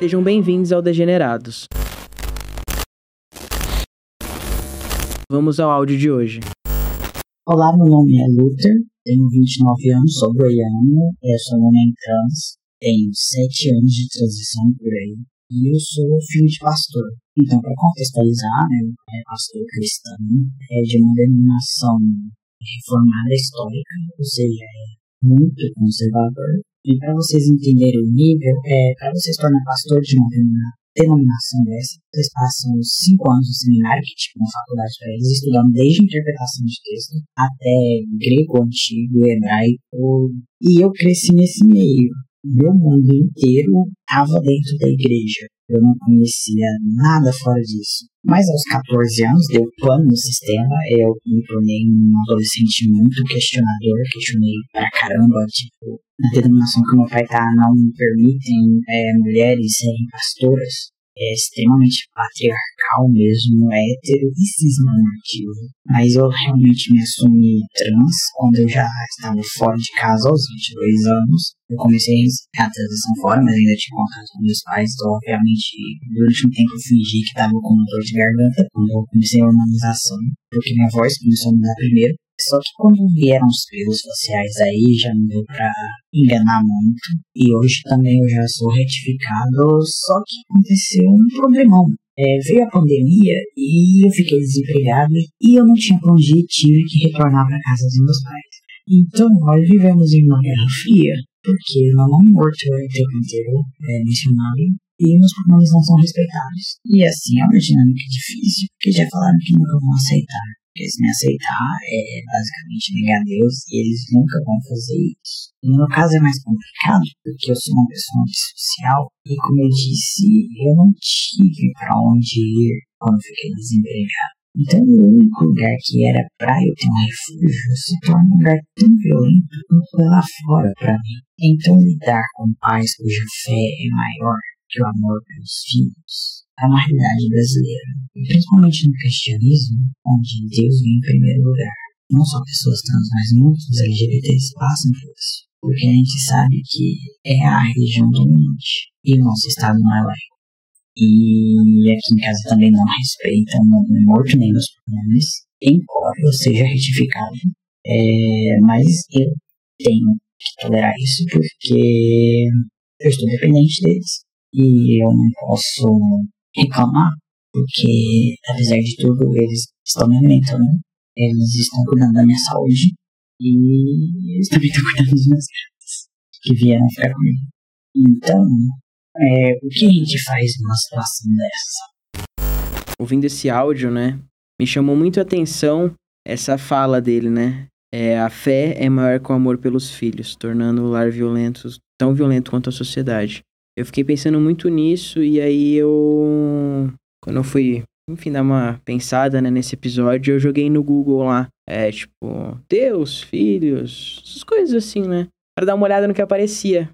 Sejam bem-vindos ao Degenerados. Vamos ao áudio de hoje. Olá, meu nome é Luther, tenho 29 anos, sou goiano, sou um homem trans, tenho 7 anos de transição por aí, e eu sou filho de pastor. Então, para contextualizar, né, é pastor cristão, é de uma denominação reformada histórica, ou seja, é muito conservador. E para vocês entenderem o nível, é, para vocês tornar pastor de uma denominação dessa, vocês passam cinco anos no seminário, que tipo uma faculdade para eles, estudando desde interpretação de texto até grego antigo, hebraico, e eu cresci nesse meio. Meu mundo inteiro estava dentro da igreja. Eu não conhecia nada fora disso. Mas aos 14 anos deu pano no sistema, eu me tornei um adolescente muito questionador, questionei pra caramba, tipo, na denominação que meu pai tá, não permitem é, mulheres serem pastoras é extremamente patriarcal mesmo, é hétero e cisnormativo. Mas eu realmente me assumi trans quando eu já estava fora de casa aos 22 anos. Eu comecei a transição fora, mas ainda tinha contato com meus pais, então obviamente durante um tempo eu fingi que estava com dor de garganta quando eu comecei a hormonização, porque minha voz começou a mudar primeiro. Só que quando vieram os pelos faciais aí, já não deu pra enganar muito. E hoje também eu já sou retificado, só que aconteceu um problemão. É, veio a pandemia e eu fiquei desempregado e eu não tinha pra onde ir, tive que retornar para casa dos meus pais. Então, nós vivemos em uma guerra fria, porque meu nome morto é o tempo inteiro é, mencionado e meus pronomes não são respeitados. E assim é uma dinâmica difícil, porque já falaram que nunca vão aceitar. Se me aceitar é basicamente negar Deus e eles nunca vão fazer isso. No meu caso é mais complicado, porque eu sou uma pessoa antissocial e como eu disse, eu não tive para onde ir quando fiquei desempregado. Então o único lugar que era pra eu ter um refúgio se torna um lugar tão violento quanto lá fora para mim. Então lidar com pais cuja fé é maior que o amor pelos filhos é uma realidade brasileira, e principalmente no cristianismo, onde Deus vem em primeiro lugar. Não só pessoas trans, mas muitos LGBTs passam por isso, porque a gente sabe que é a religião dominante e o nosso estado não é laico. E aqui em casa também não respeitam o morto nem os pronomes, embora eu seja retificado. É, mas eu tenho que tolerar isso porque eu estou dependente deles e eu não posso reclamar, porque apesar de tudo eles estão me alimentando, eles estão cuidando da minha saúde e eles também estão cuidando dos meus gatos que vieram ficar comigo. Então, é, o que a gente faz numa situação dessa? Ouvindo esse áudio, né, me chamou muito a atenção essa fala dele, né? É, a fé é maior que o amor pelos filhos, tornando o lar violento, tão violento quanto a sociedade. Eu fiquei pensando muito nisso e aí eu. Quando eu fui, enfim, dar uma pensada né, nesse episódio, eu joguei no Google lá. É, tipo, Deus, filhos, essas coisas assim, né? Pra dar uma olhada no que aparecia.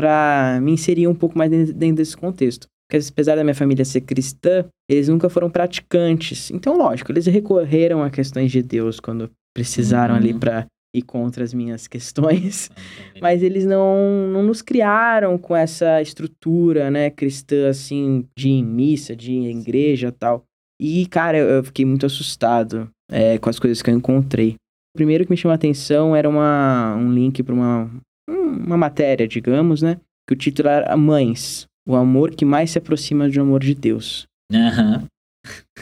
Pra me inserir um pouco mais dentro desse contexto. Porque apesar da minha família ser cristã, eles nunca foram praticantes. Então, lógico, eles recorreram a questões de Deus quando precisaram uhum. ali para e contra as minhas questões, mas eles não, não nos criaram com essa estrutura, né, cristã, assim, de missa, de igreja tal. E, cara, eu fiquei muito assustado é, com as coisas que eu encontrei. O primeiro que me chamou a atenção era uma, um link para uma, uma matéria, digamos, né, que o título era Mães, o amor que mais se aproxima do amor de Deus. Aham. Uhum.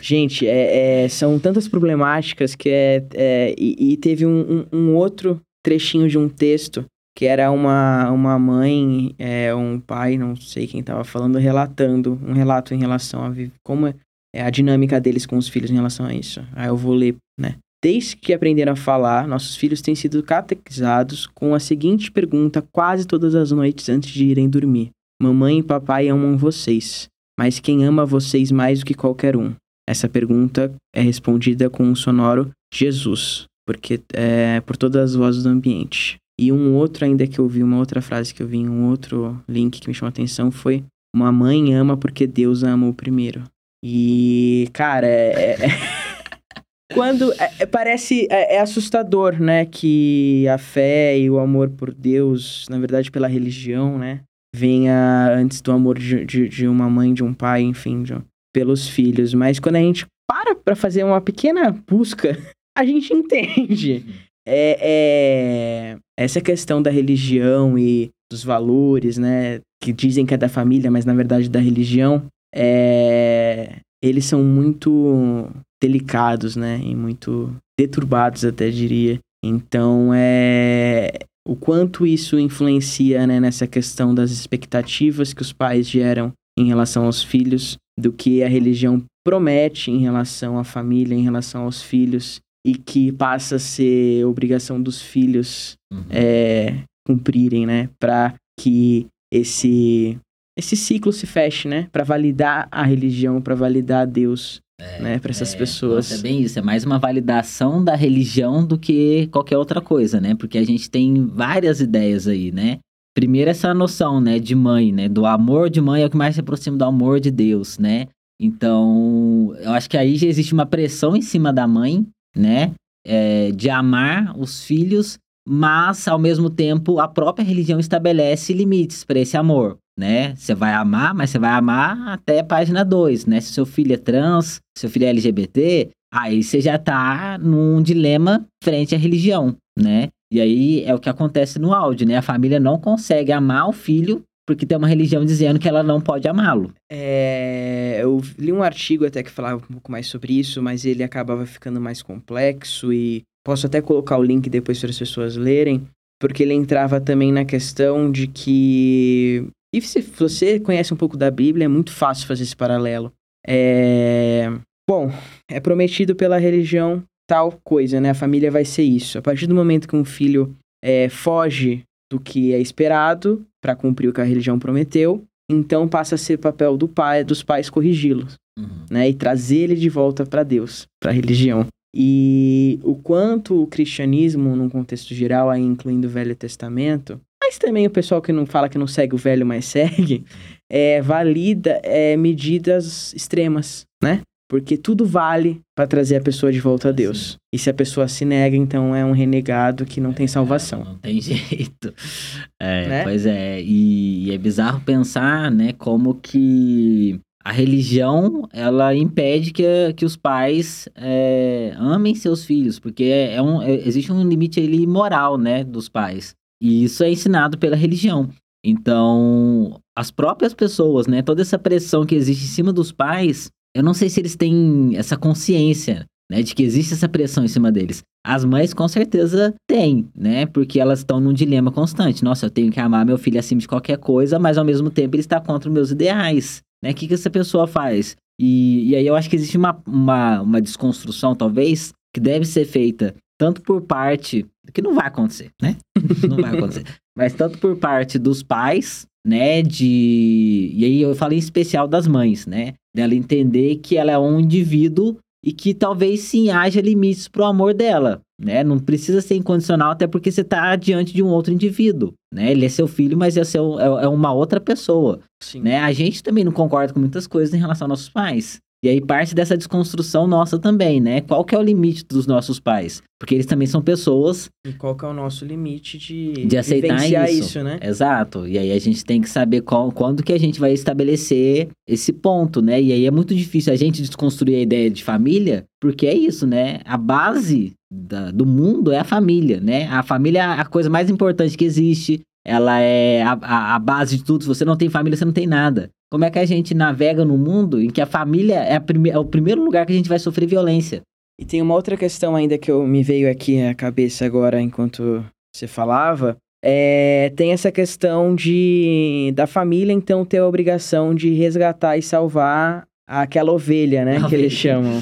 Gente, é, é, são tantas problemáticas que é. é e, e, teve um, um, um, outro trechinho de um texto que era uma, uma mãe, é, um pai, não sei quem estava falando, relatando um relato em relação a como é a dinâmica deles com os filhos em relação a isso. Aí eu vou ler, né? Desde que aprenderam a falar, nossos filhos têm sido catequizados com a seguinte pergunta quase todas as noites antes de irem dormir: Mamãe e papai amam vocês mas quem ama vocês mais do que qualquer um? Essa pergunta é respondida com um sonoro Jesus, porque é por todas as vozes do ambiente. E um outro ainda que eu vi, uma outra frase que eu vi em um outro link que me chamou a atenção foi: Uma mãe ama porque Deus ama o primeiro. E, cara, é. é... Quando é, é, parece é, é, assustador, né, que a fé e o amor por Deus, na verdade pela religião, né, venha antes do amor de, de, de uma mãe, de um pai, enfim, de, pelos filhos. Mas quando a gente para para fazer uma pequena busca, a gente entende. É, é, essa questão da religião e dos valores, né? Que dizem que é da família, mas na verdade da religião, é, eles são muito delicados, né? E muito deturbados, até diria. Então, é o quanto isso influencia né, nessa questão das expectativas que os pais geram em relação aos filhos, do que a religião promete em relação à família, em relação aos filhos, e que passa a ser obrigação dos filhos uhum. é, cumprirem, né? Para que esse esse ciclo se feche, né? Para validar a religião, para validar Deus, é, né? Para essas é, pessoas. É bem isso. É mais uma validação da religião do que qualquer outra coisa, né? Porque a gente tem várias ideias aí, né? Primeiro essa noção, né, de mãe, né, do amor de mãe é o que mais se aproxima do amor de Deus, né? Então, eu acho que aí já existe uma pressão em cima da mãe, né, é, de amar os filhos mas ao mesmo tempo a própria religião estabelece limites para esse amor, né? Você vai amar, mas você vai amar até página 2, né? Se seu filho é trans, se seu filho é LGBT, aí você já tá num dilema frente à religião, né? E aí é o que acontece no áudio, né? A família não consegue amar o filho porque tem uma religião dizendo que ela não pode amá-lo. É, eu li um artigo até que falava um pouco mais sobre isso, mas ele acabava ficando mais complexo e Posso até colocar o link depois para as pessoas lerem, porque ele entrava também na questão de que. E se você conhece um pouco da Bíblia, é muito fácil fazer esse paralelo. É. Bom, é prometido pela religião tal coisa, né? A família vai ser isso. A partir do momento que um filho é, foge do que é esperado para cumprir o que a religião prometeu, então passa a ser papel do pai, dos pais corrigi-los, uhum. né? E trazer ele de volta para Deus, para a religião. E o quanto o cristianismo, num contexto geral, aí incluindo o Velho Testamento, mas também o pessoal que não fala que não segue o velho, mas segue, é, valida é, medidas extremas, né? Porque tudo vale para trazer a pessoa de volta a Deus. Sim. E se a pessoa se nega, então é um renegado que não é, tem salvação. Não tem jeito. É, né? Pois é. E, e, é bizarro pensar, né, como que a religião ela impede que, que os pais é, amem seus filhos, porque é, é um, é, existe um limite ali moral, né, dos pais. E isso é ensinado pela religião. Então, as próprias pessoas, né, toda essa pressão que existe em cima dos pais, eu não sei se eles têm essa consciência, né, de que existe essa pressão em cima deles. As mães com certeza têm, né? Porque elas estão num dilema constante. Nossa, eu tenho que amar meu filho acima de qualquer coisa, mas ao mesmo tempo ele está contra os meus ideais. Né? O que, que essa pessoa faz? E, e aí eu acho que existe uma, uma, uma desconstrução, talvez, que deve ser feita tanto por parte. que não vai acontecer, né? não vai acontecer. Mas tanto por parte dos pais, né? De. E aí eu falo em especial das mães, né? Dela entender que ela é um indivíduo e que talvez sim haja limites pro amor dela, né? Não precisa ser incondicional, até porque você está diante de um outro indivíduo, né? Ele é seu filho, mas é, seu, é, é uma outra pessoa, sim. né? A gente também não concorda com muitas coisas em relação aos nossos pais. E aí parte dessa desconstrução nossa também, né? Qual que é o limite dos nossos pais? Porque eles também são pessoas. E qual que é o nosso limite de, de aceitar isso. isso, né? Exato. E aí a gente tem que saber qual, quando que a gente vai estabelecer esse ponto, né? E aí é muito difícil a gente desconstruir a ideia de família, porque é isso, né? A base da, do mundo é a família, né? A família é a coisa mais importante que existe. Ela é a, a, a base de tudo. Se você não tem família, você não tem nada. Como é que a gente navega no mundo em que a família é, a prime é o primeiro lugar que a gente vai sofrer violência? E tem uma outra questão ainda que eu me veio aqui à cabeça agora enquanto você falava. É, tem essa questão de da família então ter a obrigação de resgatar e salvar aquela ovelha, né, que eles chamam.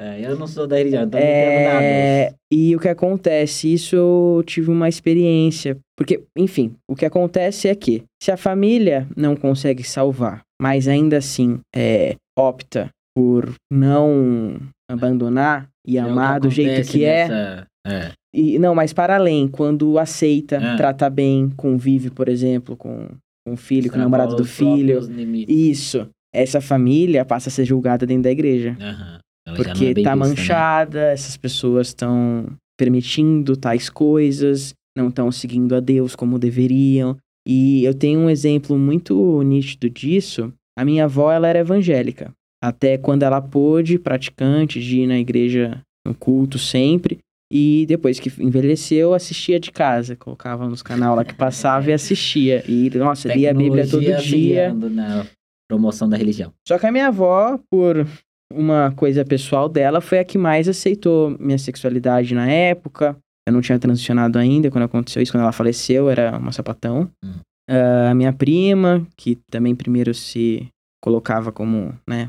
É, eu não sou da religião, então é... não entendo nada. E o que acontece? Isso eu tive uma experiência. Porque, enfim, o que acontece é que se a família não consegue salvar, mas ainda assim é, opta por não abandonar e é amar do jeito que é, nessa... é. é. E, não, mas para além, quando aceita, é. trata bem, convive, por exemplo, com, com o filho, com o namorado do filho. Isso. Essa família passa a ser julgada dentro da igreja. Uhum. Porque é tá manchada, né? essas pessoas estão permitindo tais coisas, não estão seguindo a Deus como deveriam. E eu tenho um exemplo muito nítido disso. A minha avó, ela era evangélica. Até quando ela pôde, praticante, de ir na igreja no culto sempre. E depois que envelheceu, assistia de casa. Colocava nos canal lá que passava e assistia. E, nossa, lia a Bíblia todo dia. Na promoção da religião. Só que a minha avó, por uma coisa pessoal dela, foi a que mais aceitou minha sexualidade na época. Eu não tinha transicionado ainda quando aconteceu isso, quando ela faleceu, era uma sapatão. Hum. Uh, a minha prima, que também primeiro se colocava como, né,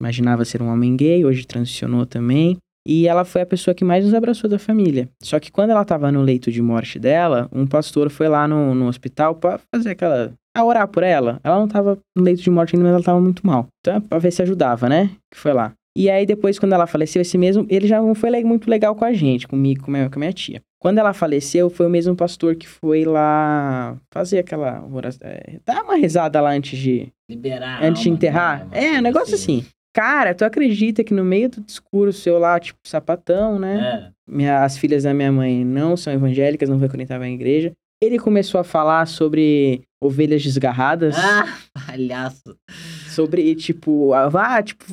imaginava ser um homem gay, hoje transicionou também. E ela foi a pessoa que mais nos abraçou da família. Só que quando ela estava no leito de morte dela, um pastor foi lá no, no hospital para fazer aquela. a orar por ela. Ela não estava no leito de morte ainda, mas ela estava muito mal. Então, pra ver se ajudava, né? Que foi lá. E aí, depois, quando ela faleceu, esse mesmo, ele já não foi muito legal com a gente, comigo, com a minha, com a minha tia. Quando ela faleceu, foi o mesmo pastor que foi lá fazer aquela é, dar uma rezada lá antes de... Liberar Antes de enterrar. É, um negócio assim. assim. Cara, tu acredita que no meio do discurso eu lá, tipo, sapatão, né? É. Minha, as filhas da minha mãe não são evangélicas, não frequentavam a igreja. Ele começou a falar sobre ovelhas desgarradas. Ah, palhaço. Sobre, tipo, ah, tipo,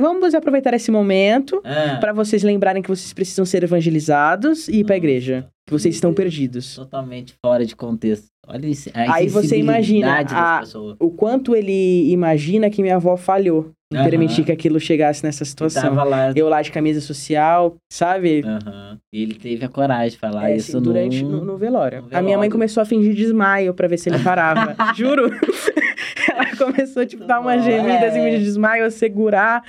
vamos aproveitar esse momento é. para vocês lembrarem que vocês precisam ser evangelizados e ir pra igreja. Que vocês estão perdidos. Totalmente fora de contexto. Olha isso. Aí você imagina a, o quanto ele imagina que minha avó falhou em uhum. permitir que aquilo chegasse nessa situação. Lá... Eu lá de camisa social, sabe? Uhum. E ele teve a coragem de falar é, isso assim, durante no... No, no, velório. no, velório. A minha mãe começou a fingir desmaio para ver se ele parava. Juro. Começou, tipo, dar uma gemida assim, de desmaio, segurar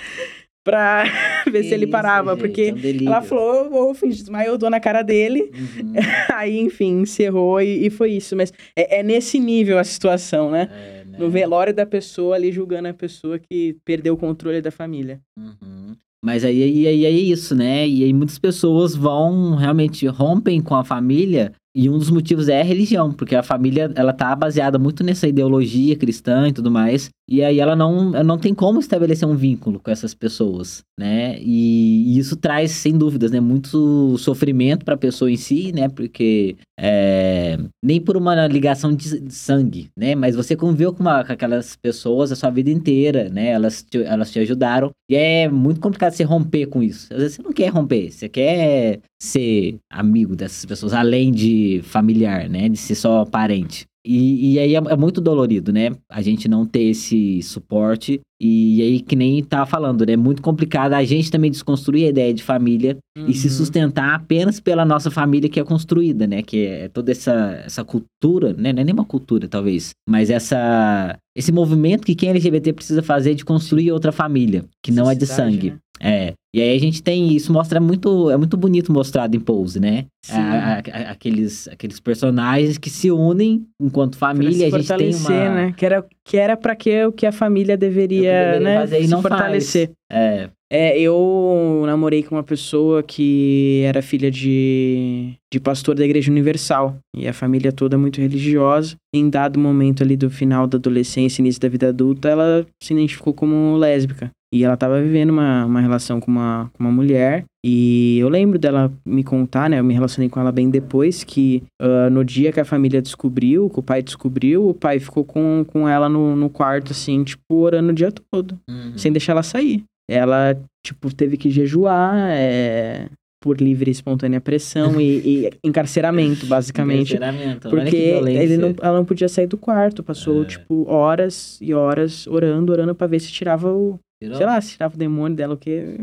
pra ver se ele parava. Gente, porque é um ela falou, vou fingir desmaio, eu dou na cara dele. Uhum. Aí, enfim, encerrou e, e, foi isso. Mas é, é, nesse nível a situação, né? É no velório da pessoa ali julgando a pessoa que perdeu o controle da família. Uhum. Mas aí, aí, aí é isso, né? E aí muitas pessoas vão realmente rompem com a família e um dos motivos é a religião, porque a família ela tá baseada muito nessa ideologia cristã e tudo mais. E aí ela não, ela não tem como estabelecer um vínculo com essas pessoas, né? E, e isso traz, sem dúvidas, né, muito sofrimento para a pessoa em si, né? Porque é, nem por uma ligação de, sangue, né? Mas você conviveu com, uma, com aquelas pessoas a sua vida inteira, né? Elas te, elas te ajudaram. E é muito complicado você romper com isso. Às vezes você não quer romper, você quer ser amigo dessas pessoas, além de familiar, né? De ser só parente. E, e aí é, é, muito dolorido, né? A gente não ter esse suporte. E aí, que nem tá falando, né? É muito complicado a gente também desconstruir a ideia de família uhum. e se uhum. sustentar apenas pela nossa família que é construída, né? Que é toda essa, essa cultura, né? Não é nem uma cultura, talvez, mas essa, esse movimento que quem é LGBT precisa fazer de construir outra família, que não é de sangue. Né? É. E aí a gente tem isso mostra muito é muito bonito mostrado em Pose, né? A, a, a, aqueles aqueles personagens que se unem enquanto família, a gente tem uma né? Que era que era para que o que a família deveria, deveria né, fazer, se não fortalecer. Faz. É. É, eu namorei com uma pessoa que era filha de, de pastor da Igreja Universal. E a família toda muito religiosa. Em dado momento ali do final da adolescência, início da vida adulta, ela se identificou como lésbica. E ela tava vivendo uma, uma relação com uma, com uma mulher. E eu lembro dela me contar, né? Eu me relacionei com ela bem depois, que uh, no dia que a família descobriu, que o pai descobriu, o pai ficou com, com ela no, no quarto, assim, tipo, orando o dia todo. Uhum. Sem deixar ela sair. Ela, tipo, teve que jejuar, é, por livre e espontânea pressão e, e, encarceramento, basicamente. Encarceramento. Porque ele não, ela não podia sair do quarto. Passou, é. tipo, horas e horas orando, orando para ver se tirava o, Sei lá, se tirava o demônio dela, o quê?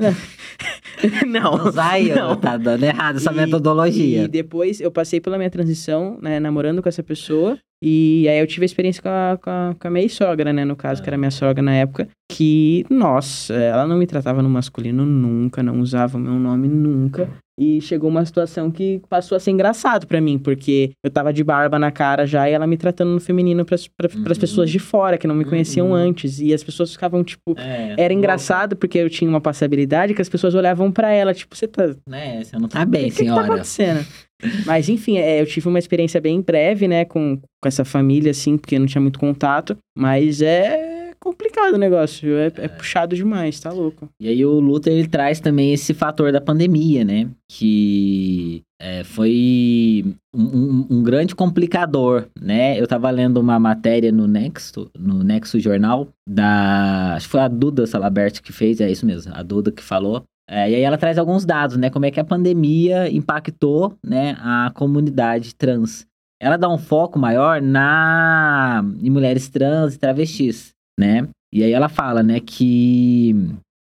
não. Usai, não. tá dando errado essa e, metodologia. E depois eu passei pela minha transição, né, namorando com essa pessoa. E aí eu tive a experiência com a, com a, com a minha sogra, né, no caso, ah. que era minha sogra na época. Que, nossa, ela não me tratava no masculino nunca, não usava o meu nome nunca. E chegou uma situação que passou a ser engraçado para mim, porque eu tava de barba na cara já e ela me tratando no feminino pras, pra, uhum. pras pessoas de fora, que não me conheciam uhum. antes. E as pessoas ficavam, tipo. É, era engraçado porque eu tinha uma passabilidade que as pessoas olhavam para ela, tipo, você tá. Né, você não tá bem, que senhora. O que tá acontecendo? Mas, enfim, é, eu tive uma experiência bem breve, né, com, com essa família, assim, porque não tinha muito contato. Mas é complicado o negócio, é, é, é, puxado demais, tá louco. E aí o Luther, ele traz também esse fator da pandemia, né? Que é, foi um, um, um, grande complicador, né? Eu estava lendo uma matéria no Nexo, no Nexo Jornal, da. Acho que foi a Duda Salabert que fez, é isso mesmo, a Duda que falou. É, e aí ela traz alguns dados, né? Como é que a pandemia impactou né, a comunidade trans. Ela dá um foco maior na em mulheres trans e travestis, né? E aí ela fala, né, que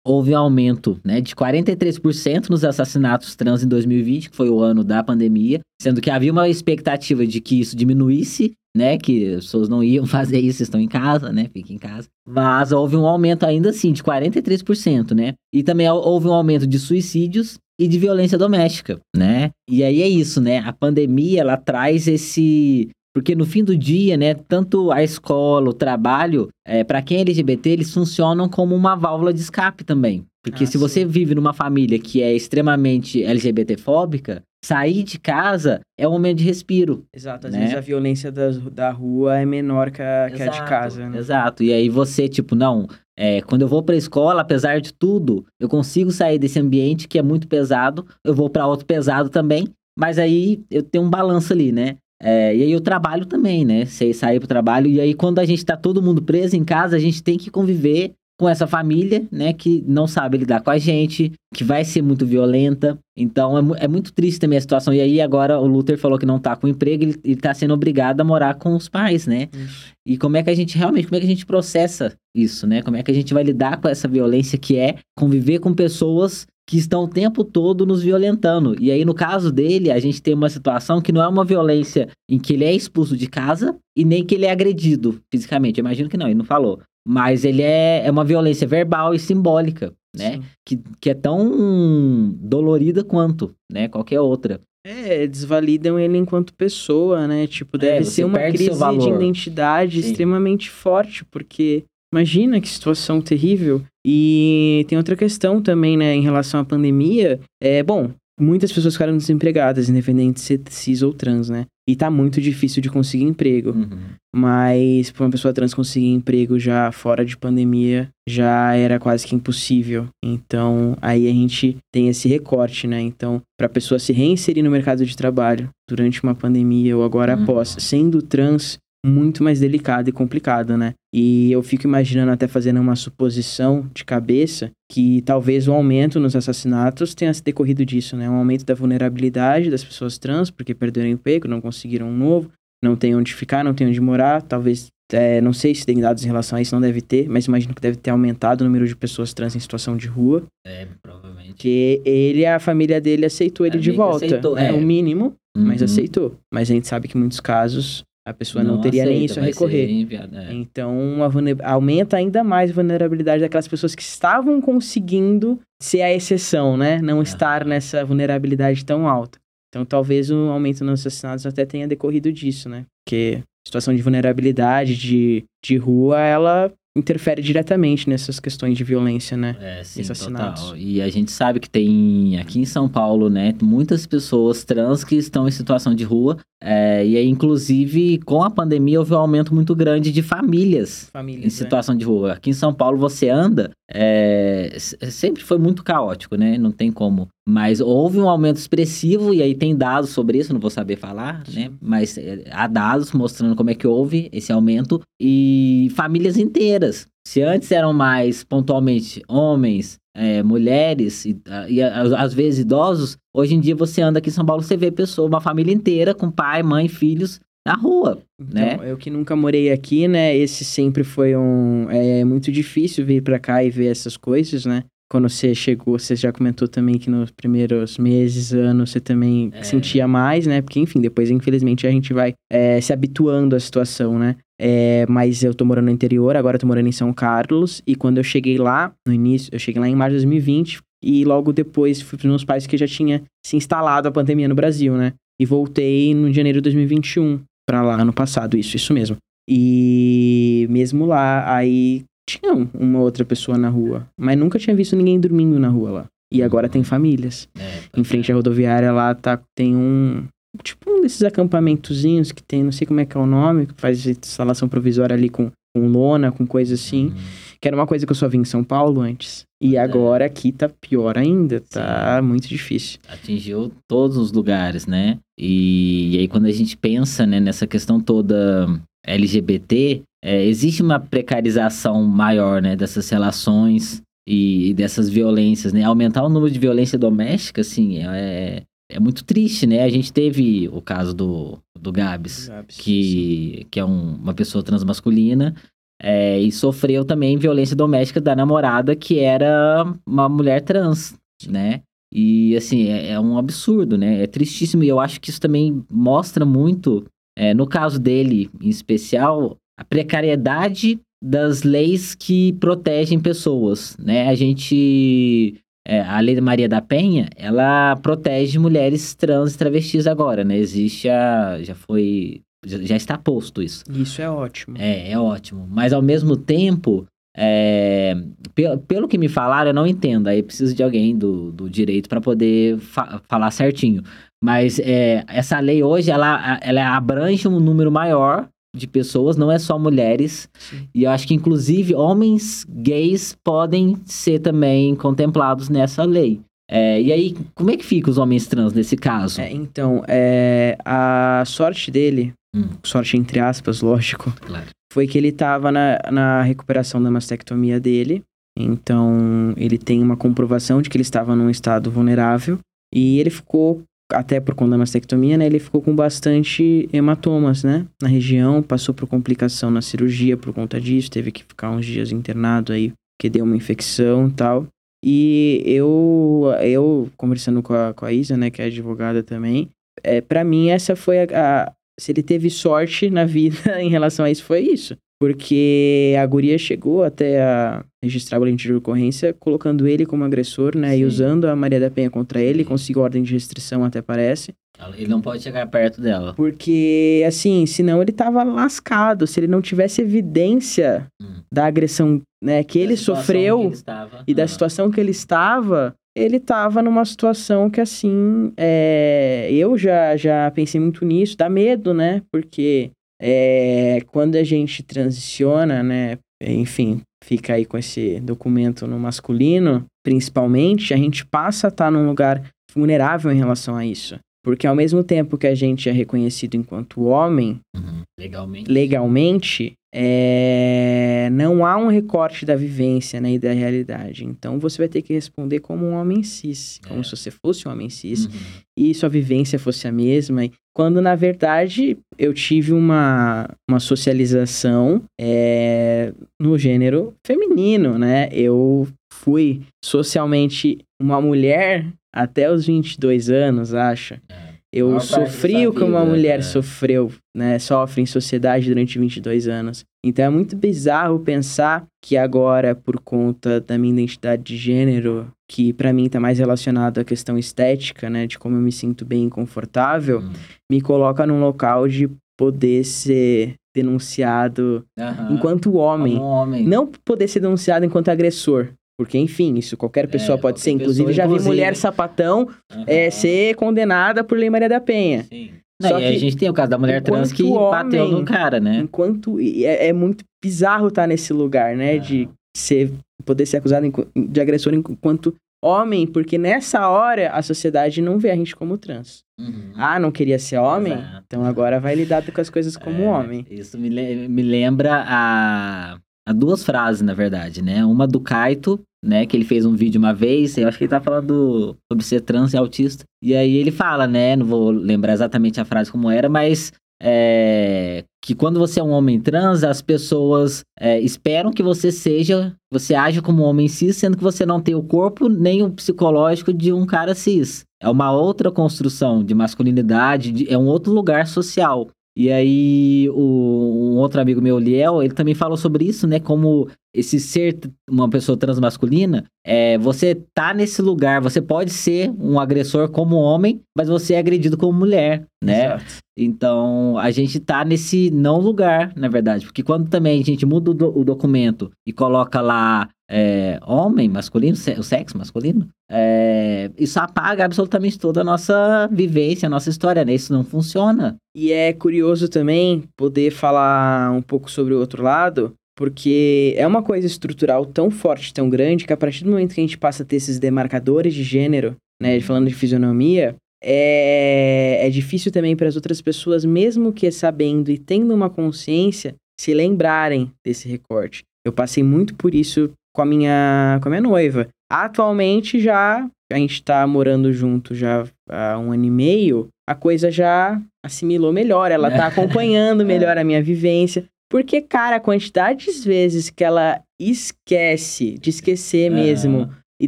houve um aumento né, de 43% nos assassinatos trans em 2020, que foi o ano da pandemia, sendo que havia uma expectativa de que isso diminuísse, né, que as pessoas não iam fazer isso, estão em casa, né, fiquem em casa. Mas houve um aumento ainda assim de 43%, né? E também houve um aumento de suicídios e de violência doméstica, né? E aí é isso, né? A pandemia, ela traz esse porque no fim do dia, né, tanto a escola, o trabalho, é, para quem é LGBT, eles funcionam como uma válvula de escape também. Porque ah, se sim. você vive numa família que é extremamente LGBTfóbica, sair de casa é um momento de respiro. Exato, às né? vezes a violência da, da rua é menor que a, que a de casa. Né? Exato, e aí você, tipo, não, é, quando eu vou pra escola, apesar de tudo, eu consigo sair desse ambiente que é muito pesado, eu vou para outro pesado também, mas aí eu tenho um balanço ali, né? É, e aí o trabalho também, né? Você sair pro trabalho, e aí quando a gente tá todo mundo preso em casa, a gente tem que conviver com essa família, né, que não sabe lidar com a gente, que vai ser muito violenta. Então é, é muito triste também a situação. E aí agora o Luther falou que não tá com emprego, ele, ele tá sendo obrigado a morar com os pais, né? Isso. E como é que a gente realmente, como é que a gente processa isso, né? Como é que a gente vai lidar com essa violência que é conviver com pessoas que estão o tempo todo nos violentando. E aí, no caso dele, a gente tem uma situação que não é uma violência em que ele é expulso de casa e nem que ele é agredido fisicamente. Eu imagino que não, ele não falou. Mas ele é, é uma violência verbal e simbólica, né? Que, que é tão dolorida quanto, né? Qualquer outra. É, desvalidam ele enquanto pessoa, né? Tipo, deve é, ser uma crise de identidade Sim. extremamente forte, porque Imagina que situação terrível. E tem outra questão também, né, em relação à pandemia. É, bom, muitas pessoas ficaram desempregadas, independente de ser cis ou trans, né? E tá muito difícil de conseguir emprego. Uhum. Mas para uma pessoa trans conseguir emprego já fora de pandemia já era quase que impossível. Então, aí a gente tem esse recorte, né? Então, para a pessoa se reinserir no mercado de trabalho durante uma pandemia ou agora uhum. após, sendo trans, muito mais delicado e complicado, né? E eu fico imaginando até fazendo uma suposição de cabeça que talvez o aumento nos assassinatos tenha se decorrido disso, né? Um aumento da vulnerabilidade das pessoas trans, porque perderam emprego, não conseguiram um novo, não tem onde ficar, não tem onde morar, talvez é, não sei se tem dados em relação a isso, não deve ter, mas imagino que deve ter aumentado o número de pessoas trans em situação de rua. É, provavelmente. Que ele, a família dele aceitou ele a de volta. Aceitou, é. é o mínimo, uhum. mas aceitou. Mas a gente sabe que em muitos casos a pessoa não, não teria aceita, nem isso a recorrer. Enviado, é. Então, aumenta ainda mais a vulnerabilidade daquelas pessoas que estavam conseguindo ser a exceção, né? Não é. estar nessa vulnerabilidade tão alta. Então, talvez o aumento nos assassinatos até tenha decorrido disso, né? Porque situação de vulnerabilidade, de, de rua, ela interfere diretamente nessas questões de violência, né? É, sim, total. E a gente sabe que tem aqui em São Paulo, né, muitas pessoas trans que estão em situação de rua. É, e aí, inclusive, com a pandemia, houve um aumento muito grande de famílias, famílias em né? situação é. de rua. Aqui em São Paulo, você anda, é, sempre foi muito caótico, né? Não tem como. Mas houve um aumento expressivo, e aí tem dados sobre isso, não vou saber falar, Sim. né? Mas é, há dados mostrando como é que houve esse aumento. E famílias inteiras. Se antes eram mais pontualmente homens, é, mulheres e, e, às vezes idosos, hoje em dia você anda aqui em São Paulo, você vê pessoa, uma família inteira com pai, mãe, filhos na rua, então, né? Eu que nunca morei aqui, né? Esse sempre foi um é muito difícil vir para cá e ver essas coisas, né? Quando você chegou, você já comentou também que nos primeiros meses, anos, você também é. sentia mais, né? Porque, enfim, depois, infelizmente, a gente vai é, se habituando à situação, né? É, mas eu tô morando no interior, agora eu tô morando em São Carlos. E quando eu cheguei lá, no início, eu cheguei lá em março de 2020. E logo depois fui pros meus pais que já tinha se instalado a pandemia no Brasil, né? E voltei no janeiro de 2021 para lá, ano passado, isso, isso mesmo. E mesmo lá, aí tinha uma outra pessoa na rua. Mas nunca tinha visto ninguém dormindo na rua lá. E agora tem famílias. É, em frente à rodoviária lá tá, tem um, tipo um desses acampamentozinhos que tem, não sei como é que é o nome, que faz instalação provisória ali com, com lona, com coisa assim. Uhum. Que era uma coisa que eu só vi em São Paulo antes. E é. agora aqui tá pior ainda, tá Sim. muito difícil. Atingiu todos os lugares, né? E, e, aí quando a gente pensa né, nessa questão toda LGBT, é, existe uma precarização maior né, dessas relações e, e, dessas violências, né? Aumentar o número de violência doméstica, assim, é, é muito triste, né? A gente teve o caso do, do Gabs, Gabs que, que é um, uma pessoa transmasculina, é, e sofreu também violência doméstica da namorada, que era uma mulher trans, né? E, assim, é, é um absurdo, né? É tristíssimo. E eu acho que isso também mostra muito, é, no caso dele em especial, a precariedade das leis que protegem pessoas, né? A gente é, a lei Maria da Penha, ela protege mulheres trans e travestis agora, né? Existe a. Já foi. Já está posto isso. Isso é ótimo. É, é ótimo. Mas ao mesmo tempo, é, pelo, pelo que me falaram, eu não entendo. Aí preciso de alguém do, do direito para poder fa falar certinho. Mas é, essa lei hoje, ela, ela abrange um número maior de pessoas, não é só mulheres. Sim. E eu acho que, inclusive, homens gays podem ser também contemplados nessa lei. É, e aí, como é que fica os homens trans nesse caso? É, então, é, a sorte dele, hum. sorte entre aspas, lógico, claro. foi que ele estava na, na recuperação da mastectomia dele. Então, ele tem uma comprovação de que ele estava num estado vulnerável. E ele ficou até por conta da mastectomia, né, ele ficou com bastante hematomas, né, na região, passou por complicação na cirurgia por conta disso, teve que ficar uns dias internado aí, que deu uma infecção e tal. E eu, eu conversando com a, com a Isa, né, que é advogada também, é, para mim essa foi a, a, se ele teve sorte na vida em relação a isso, foi isso. Porque a guria chegou até a registrar o boletim de ocorrência colocando ele como agressor, né? Sim. E usando a Maria da Penha contra ele, conseguiu ordem de restrição até parece. Ele não pode chegar perto dela. Porque, assim, senão ele tava lascado. Se ele não tivesse evidência hum. da agressão né, que da ele sofreu que ele e da situação que ele estava, ele tava numa situação que, assim, é... eu já, já pensei muito nisso, dá medo, né? Porque é, quando a gente transiciona, né, enfim, fica aí com esse documento no masculino, principalmente, a gente passa a estar tá num lugar vulnerável em relação a isso. Porque ao mesmo tempo que a gente é reconhecido enquanto homem, uhum. legalmente, legalmente é... não há um recorte da vivência né, e da realidade. Então você vai ter que responder como um homem cis, como é. se você fosse um homem cis, uhum. e sua vivência fosse a mesma. Quando na verdade eu tive uma, uma socialização é... no gênero feminino, né? Eu fui socialmente uma mulher até os 22 anos, acho. É. Eu sofri o que uma mulher é. sofreu, né? Sofre em sociedade durante 22 anos. Então é muito bizarro pensar que agora, por conta da minha identidade de gênero, que para mim tá mais relacionado à questão estética, né? De como eu me sinto bem e confortável, hum. me coloca num local de poder ser denunciado uhum. enquanto homem. homem. Não poder ser denunciado enquanto agressor. Porque, enfim, isso qualquer pessoa é, pode qualquer ser. Inclusive, já vi mulher sapatão uhum. é, ser condenada por Lei Maria da Penha. Sim. Não, Só e que, a gente tem o caso da mulher trans que homem, bateu no cara, né? Enquanto. É, é muito bizarro estar nesse lugar, né? De ser, poder ser acusado de agressor enquanto homem, porque nessa hora a sociedade não vê a gente como trans. Uhum. Ah, não queria ser homem? Exato. Então agora vai lidar com as coisas como é, homem. Isso me, me lembra a, a duas frases, na verdade, né? Uma do Kaito, né? Que ele fez um vídeo uma vez, eu acho que ele tá falando sobre ser trans e autista. E aí ele fala, né? Não vou lembrar exatamente a frase como era, mas é, que quando você é um homem trans, as pessoas é, esperam que você seja, você age como um homem cis, sendo que você não tem o corpo nem o psicológico de um cara cis. É uma outra construção de masculinidade, de, é um outro lugar social. E aí, o, um outro amigo meu, Liel, ele também falou sobre isso, né? Como esse ser uma pessoa transmasculina, é, você tá nesse lugar, você pode ser um agressor como homem, mas você é agredido como mulher, né? Exato. Então, a gente tá nesse não lugar, na verdade. Porque quando também a gente muda o, do, o documento e coloca lá é, homem, masculino, o sexo masculino, é, isso apaga absolutamente toda a nossa vivência, a nossa história, né? Isso não funciona. E é curioso também poder falar um pouco sobre o outro lado, Porque é uma coisa estrutural tão forte, tão grande, que a partir do momento que a gente passa a ter esses demarcadores de gênero, né, falando de fisionomia, é, é difícil também para as outras pessoas, mesmo que sabendo e tendo uma consciência, se lembrarem desse recorte. Eu passei muito por isso com a minha, com a minha noiva. Atualmente já a gente está morando junto já há um ano e meio, a coisa já assimilou melhor, ela está acompanhando melhor a minha vivência. Porque, cara, a quantidade de vezes que ela esquece, de esquecer mesmo, e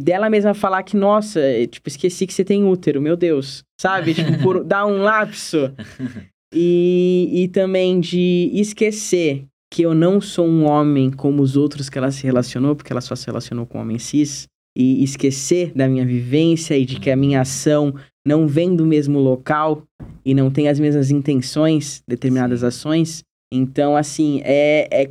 dela mesma falar que, nossa, é, tipo, esqueci que você tem útero, meu Deus. Sabe? tipo, por dar um lapso. E, e também de esquecer que eu não sou um homem como os outros que ela se relacionou, porque ela só se relacionou com homem cis, e esquecer da minha vivência e de que a minha ação não vem do mesmo local e não tem as mesmas intenções, determinadas Sim. ações. Então, assim, é, é,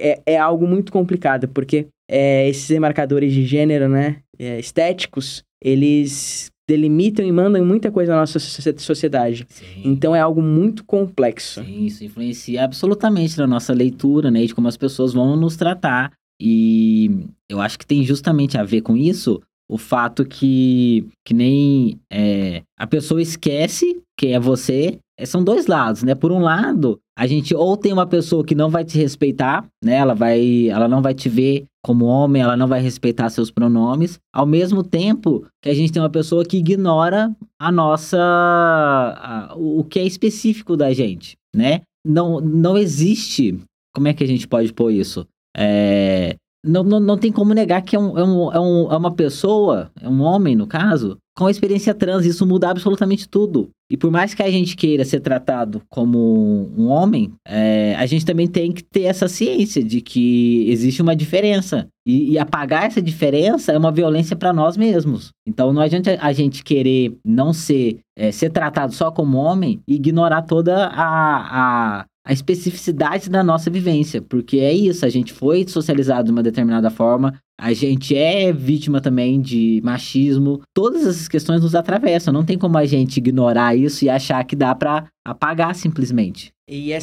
é, é algo muito complicado, porque é, esses marcadores de gênero, né, é, estéticos, eles delimitam e mandam muita coisa na nossa sociedade. Sim. Então é algo muito complexo. Sim, isso influencia absolutamente na nossa leitura, né? De como as pessoas vão nos tratar. E eu acho que tem justamente a ver com isso o fato que, que nem é, a pessoa esquece que é você. É, são dois lados, né? Por um lado, a gente ou tem uma pessoa que não vai te respeitar, né? Ela vai, ela não vai te ver como homem, ela não vai respeitar seus pronomes. Ao mesmo tempo que a gente tem uma pessoa que ignora a nossa, a, o que é específico da gente, né? Não, não existe. Como é que a gente pode pôr isso? É, não, não, não tem como negar que é, um, é, um, é, é uma pessoa, é um homem no caso, com a experiência trans. Isso muda absolutamente tudo. E por mais que a gente queira ser tratado como um homem, é, a gente também tem que ter essa ciência de que existe uma diferença. E, e apagar essa diferença é uma violência para nós mesmos. Então não adianta a gente querer não ser, é, ser tratado só como homem e ignorar toda a, a a especificidade da nossa vivência, porque é isso, a gente foi socializado de uma determinada forma, a gente é vítima também de machismo, todas essas questões nos atravessam, não tem como a gente ignorar isso e achar que dá para apagar simplesmente.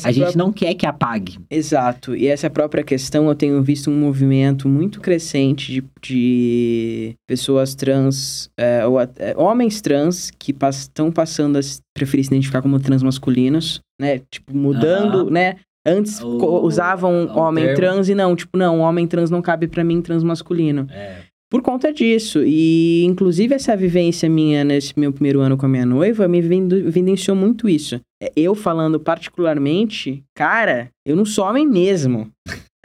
a própria... gente não quer que apague. Exato. E essa própria questão, eu tenho visto um movimento muito crescente de, de pessoas trans, é, ou, é, homens trans, que estão passando a preferir se identificar como transmasculinos, né? Tipo, mudando, uhum. né? Antes o, usavam o homem termo. trans e não, tipo, não, homem trans não cabe para mim transmasculino. É. Por conta disso. E, inclusive, essa vivência minha nesse meu primeiro ano com a minha noiva me vivenciou muito isso. Eu falando particularmente, cara, eu não sou homem mesmo.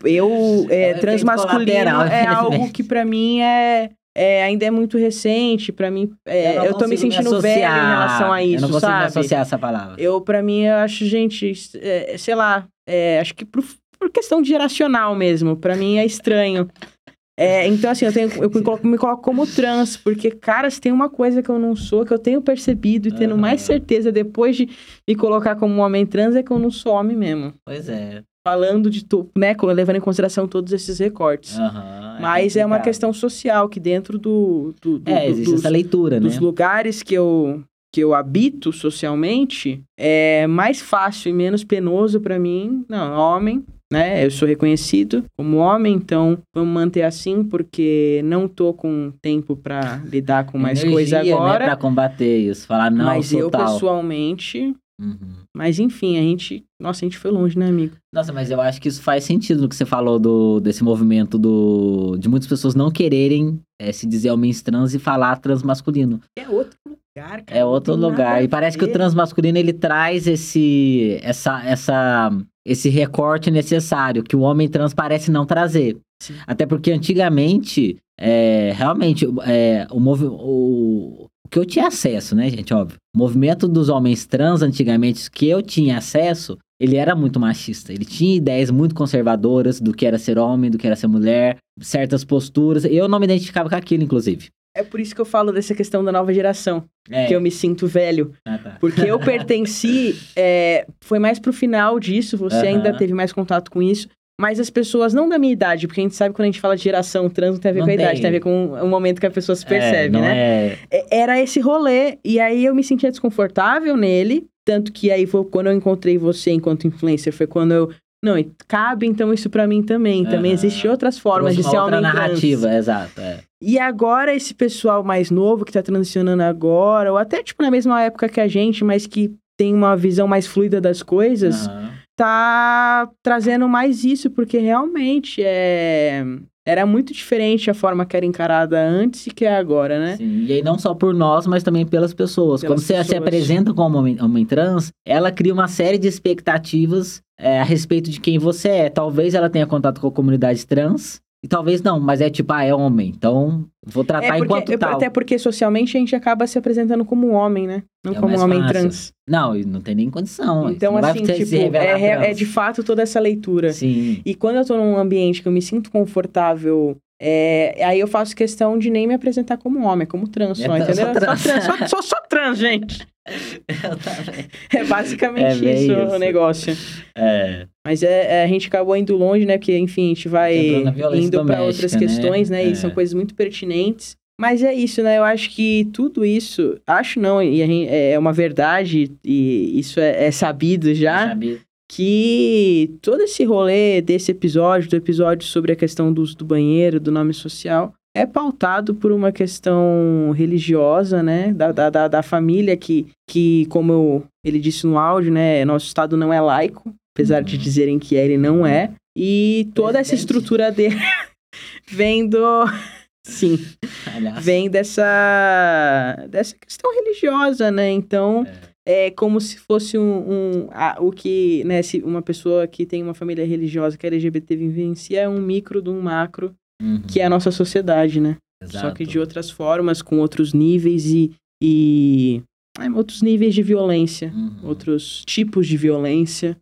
Eu, é, é transmasculino é algo que para mim é, é, ainda é muito recente, para mim, é, eu, eu tô me sentindo me velho em relação a isso, eu não consigo sabe? Associar essa palavra. Eu, para mim, eu acho, gente, é, sei lá, é, acho que por, por, questão de geracional mesmo, para mim é estranho. É, então, assim, eu, tenho, eu me, coloco, me coloco como trans, porque, cara, se tem uma coisa que eu não sou, que eu tenho percebido e tendo uhum. mais certeza depois de me colocar como homem trans, é que eu não sou homem mesmo. Pois é. Falando de, né, levando em consideração todos esses recortes. Uhum, Mas é, uma questão social, que dentro do... do, do é, existe essa leitura, dos né? Dos lugares que eu, que eu habito socialmente, é mais fácil e menos penoso para mim, não, homem, né? Eu sou reconhecido como homem, então vamos manter assim, porque não tô com tempo para lidar com mais coisa né, agora. Né, pra combater isso, falar não, Mas eu, tal. pessoalmente, Uhum. Mas enfim, a gente. Nossa, a gente foi longe, né, amigo? Nossa, mas eu acho que isso faz sentido no que você falou do, desse movimento do, de muitas pessoas não quererem é, se dizer homens trans e falar transmasculino. É outro lugar, cara. É outro lugar. E parece que o transmasculino ele traz esse, essa, essa, esse recorte necessário que o homem trans parece não trazer. Sim. Até porque antigamente, é, realmente, é, o, o, o que eu tinha acesso, né, gente? Óbvio. O movimento dos homens trans antigamente que eu tinha acesso, ele era muito machista. Ele tinha ideias muito conservadoras do que era ser homem, do que era ser mulher, certas posturas. Eu não me identificava com aquilo, inclusive. É por isso que eu falo dessa questão da nova geração. É. Que eu me sinto velho. Ah, tá. Porque eu pertenci. é, foi mais pro final disso, você ainda teve mais contato com isso. Mas as pessoas, não da minha idade, porque a gente sabe quando a gente fala de geração, trans não tem a ver não com a tem. idade, tem a ver com o momento que a pessoa se é, percebe, é, né? É... Era esse rolê, e aí eu me sentia desconfortável nele. Tanto que aí foi quando eu encontrei você enquanto influencer, foi quando eu Não, cabe então isso para mim também. Também existem outras formas de ser outra homem narrativa, trans. exato. É. E agora esse pessoal mais novo que tá transicionando agora, ou até tipo na mesma época que a gente, mas que tem uma visão mais fluida das coisas, Aham. Tá trazendo mais isso, porque realmente é era muito diferente a forma que era encarada antes e que é agora, né? Sim, E aí não só por nós, mas também pelas pessoas. Pelas Quando você se pessoas. apresenta como homem, homem trans, ela cria uma série de expectativas é, a respeito de quem você é. Talvez ela tenha contato com a comunidade trans, e talvez não, mas é tipo, ah, é homem, então vou tratar É porque, enquanto tal. até porque socialmente a gente acaba se apresentando como um homem, né? Não É como um homem trans. Não, não tem nem condição. Então, assim, tipo, é, é de fato toda essa leitura. Sim. E quando eu tô num ambiente que eu me sinto confortável, é, aí eu faço questão de nem me apresentar como homem, como trans só, É, entendeu? só trans. Só, trans, só, só- trans, gente. Eu também. É basicamente É isso, isso. o negócio. É. Mas é, é, a gente acabou indo longe, né? Porque, enfim, a gente vai indo doméstica, outras né? questões, né? É. E são coisas muito pertinentes. Mas é isso, né? Eu acho que tudo isso, acho não, e gente- é uma verdade, e isso é, é sabido já, Sabe? Que todo esse rolê desse episódio, do episódio sobre a questão do uso do banheiro, do nome social, é pautado por uma questão religiosa, né? Da, da, da, família que, que, como eu- ele disse no áudio, né? Nosso Estado não é laico, apesar de Uhum. dizerem que ele não é. E toda essa Presidente. estrutura dele vem do... Sim, Aliás. vem dessa, dessa questão religiosa, né? Então, é como se fosse um, um a- o que, né, se uma pessoa que tem uma família religiosa que é LGBT vivencia é um micro de um macro, Uhum. que é a nossa sociedade, né? Só que de outras formas, com outros níveis e, e é, outros níveis de violência, Uhum. outros tipos de violência.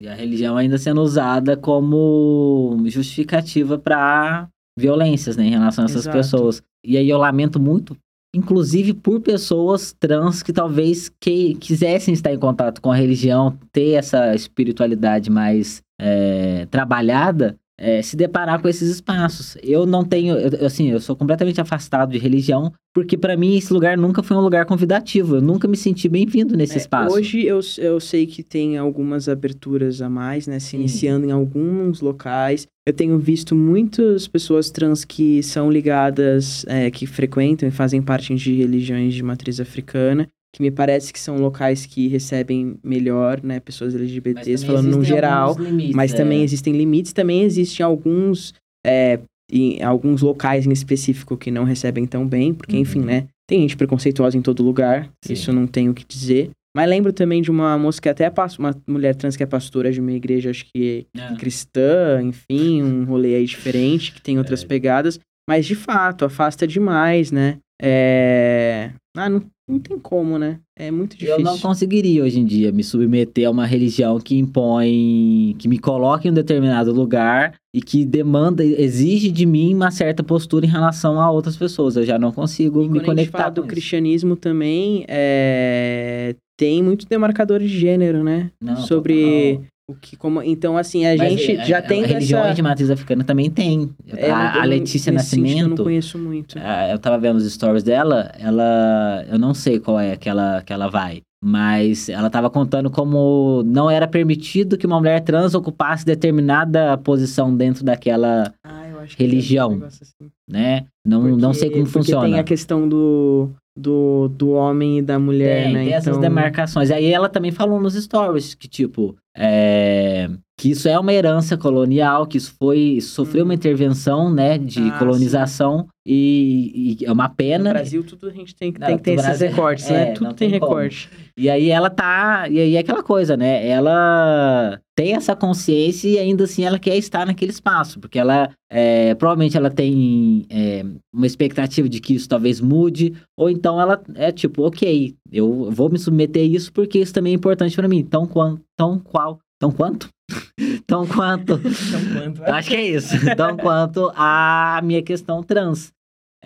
E a religião ainda sendo usada como justificativa para violências, né, em relação a essas Exato. pessoas. E aí eu lamento muito, inclusive por pessoas trans que talvez que, quisessem estar em contato com a religião, ter essa espiritualidade mais é, trabalhada, é, se deparar com esses espaços. Eu não tenho, eu- assim, eu sou completamente afastado de religião, porque para mim esse lugar nunca foi um lugar convidativo. Eu nunca me senti bem-vindo nesse É, espaço. Hoje eu, eu sei que tem algumas aberturas a mais, né? Se Sim. iniciando em alguns locais. Eu tenho visto muitas pessoas trans que são ligadas, é, que frequentam e fazem parte de religiões de matriz africana, que me parece que são locais que recebem melhor, né? Pessoas LGBTs, falando no geral. limites, Mas é. também existem limites, também existem alguns, é, em alguns locais em específico que não recebem tão bem, porque, enfim, Uhum. né? Tem gente preconceituosa em todo lugar, Sim. isso não tenho o que dizer. Mas lembro também de uma moça que até é pas- uma mulher trans que é pastora de uma igreja, acho que É. cristã, enfim, um rolê aí diferente, que tem outras É. pegadas. Mas, de fato, afasta demais, né? É... Ah, não, não tem como, né? É muito difícil. Eu não conseguiria hoje em dia me submeter a uma religião que impõe, que me coloque em um determinado lugar e que demanda, exige de mim uma certa postura em relação a outras pessoas. Eu já não consigo E me quando a conectar do isso. cristianismo também, é... tem muito demarcador de gênero, né? Não, Sobre total. O que como então assim a Mas, gente é, já é, tem religiões essa de matriz africana também tem. É, a, eu a não- Letícia nesse sentido, Eu não Nascimento, conheço muito. ah, eu tava vendo os stories dela, ela, eu não sei qual é que ela, que ela vai, mas ela tava contando como não era permitido que uma mulher trans ocupasse determinada posição dentro daquela, Ah, religião. assim. né? Não, não Porque- sei como funciona. tem a questão do, do, do homem e da mulher, Tem, né? tem essas então, demarcações. Aí ela também falou nos stories que, tipo, é, que isso é uma herança colonial, que isso foi. sofreu Uhum. uma intervenção, né, de Ah, colonização, e, e é uma No pena. Brasil, tudo a gente tem, que- Não, tem que ter no esses Brasil- recortes, é, né? Tudo tem, tem como. recorte. E aí ela tá. E aí é aquela coisa, né? Ela tem essa consciência e ainda assim ela quer estar naquele espaço, porque ela é, provavelmente ela tem é, uma expectativa de que isso talvez mude, ou então ela é tipo, ok, eu vou me submeter a isso porque isso também é importante pra mim. Tão quanto. Tão qual. Tão quanto? tão quanto. Então, quanto? Acho que é isso. Tão quanto a minha questão trans.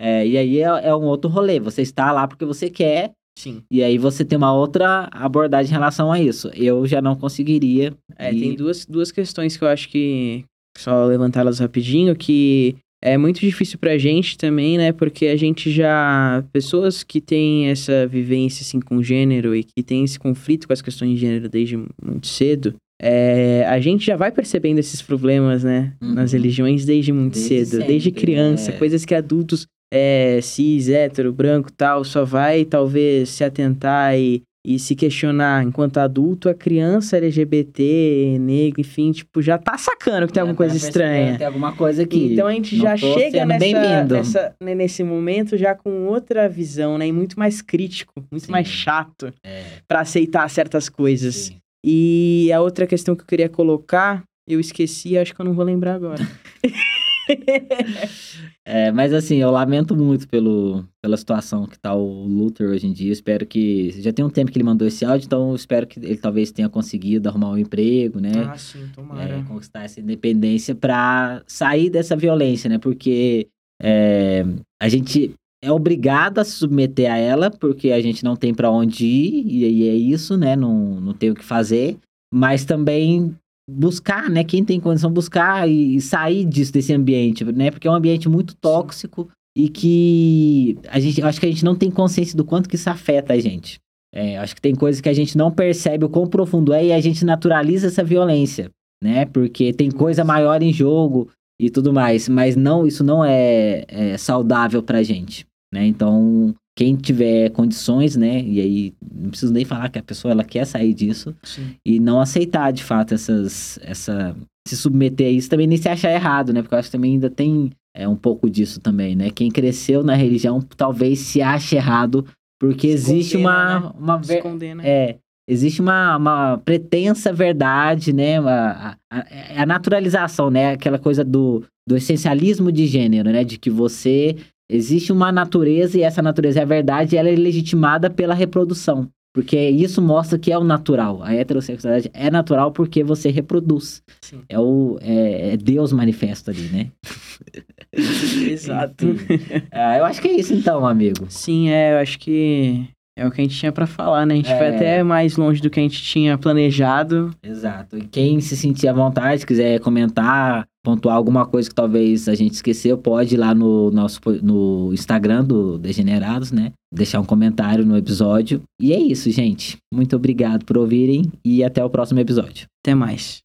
É, e aí é, é um outro rolê. Você está lá porque você quer, Sim. e aí você tem uma outra abordagem em relação a isso. Eu já não conseguiria. É, e- tem duas, duas questões que eu acho que. Só levantá-las rapidinho, que é muito difícil pra gente também, né? Porque a gente já. Pessoas que têm essa vivência assim com gênero e que têm esse conflito com as questões de gênero desde muito cedo. é, a gente já vai percebendo esses problemas, né? Uhum. Nas religiões desde muito desde cedo, sempre, desde criança, é. coisas que adultos é, cis, hétero, branco tal, só vai talvez se atentar e e se questionar enquanto adulto, a criança LGBT, negro, enfim, tipo, já tá sacando que tem alguma coisa estranha. Tem alguma coisa que. Então a gente já chega nessa, nessa, né, nesse momento já com outra visão, né? E muito mais crítico, muito Sim. mais chato é. para aceitar certas coisas. Sim. E a outra questão que eu queria colocar, eu esqueci, acho que eu não vou lembrar agora. é, mas assim, eu lamento muito pelo, pela situação que tá o Luther hoje em dia. espero que. Já tem um tempo que ele mandou esse áudio, então espero que ele talvez tenha conseguido arrumar um emprego, né? Ah, sim, tomara. É, conquistar essa independência para sair dessa violência, né? Porque é, a gente é obrigado a se submeter a ela, porque a gente não tem para onde ir, e aí é isso, né? Não, não tem o que fazer. Mas também buscar, né? Quem tem condição buscar e, sair disso, desse ambiente, né? Porque é um ambiente muito tóxico e que a gente, acho que a gente não tem consciência do quanto que isso afeta a gente. É, acho que tem coisas que a gente não percebe o quão profundo é e a gente naturaliza essa violência, né? Porque tem coisa maior em jogo e tudo mais, mas não, isso não é, é saudável pra gente, né? Então, quem tiver condições, né? E aí não preciso nem falar que a pessoa ela quer sair disso Sim. e não aceitar de fato essas essa se submeter a isso também nem se achar errado, né? Porque eu acho que também ainda tem é um pouco disso também, né? Quem cresceu na religião talvez se ache errado porque se existe condena, uma né? uma ver... é existe uma, uma pretensa verdade, né? A, a, a, naturalização, né? Aquela coisa do, do essencialismo de gênero, né? De que você Existe uma natureza e essa natureza é a verdade e ela é legitimada pela reprodução. Porque isso mostra que é o natural. A heterossexualidade é natural porque você reproduz. Sim. É, o, é, é Deus manifesto ali, né? Exato. ah, eu acho que é isso então, amigo. Sim, é, eu acho que é o que a gente tinha para falar, né? A gente é... foi até mais longe do que a gente tinha planejado. Exato. E quem se sentir à vontade, quiser comentar, pontuar alguma coisa que talvez a gente esqueceu, pode ir lá no nosso no Instagram do Degenerados, né? Deixar um comentário no episódio. E é isso, gente. Muito obrigado por ouvirem e até o próximo episódio. Até mais.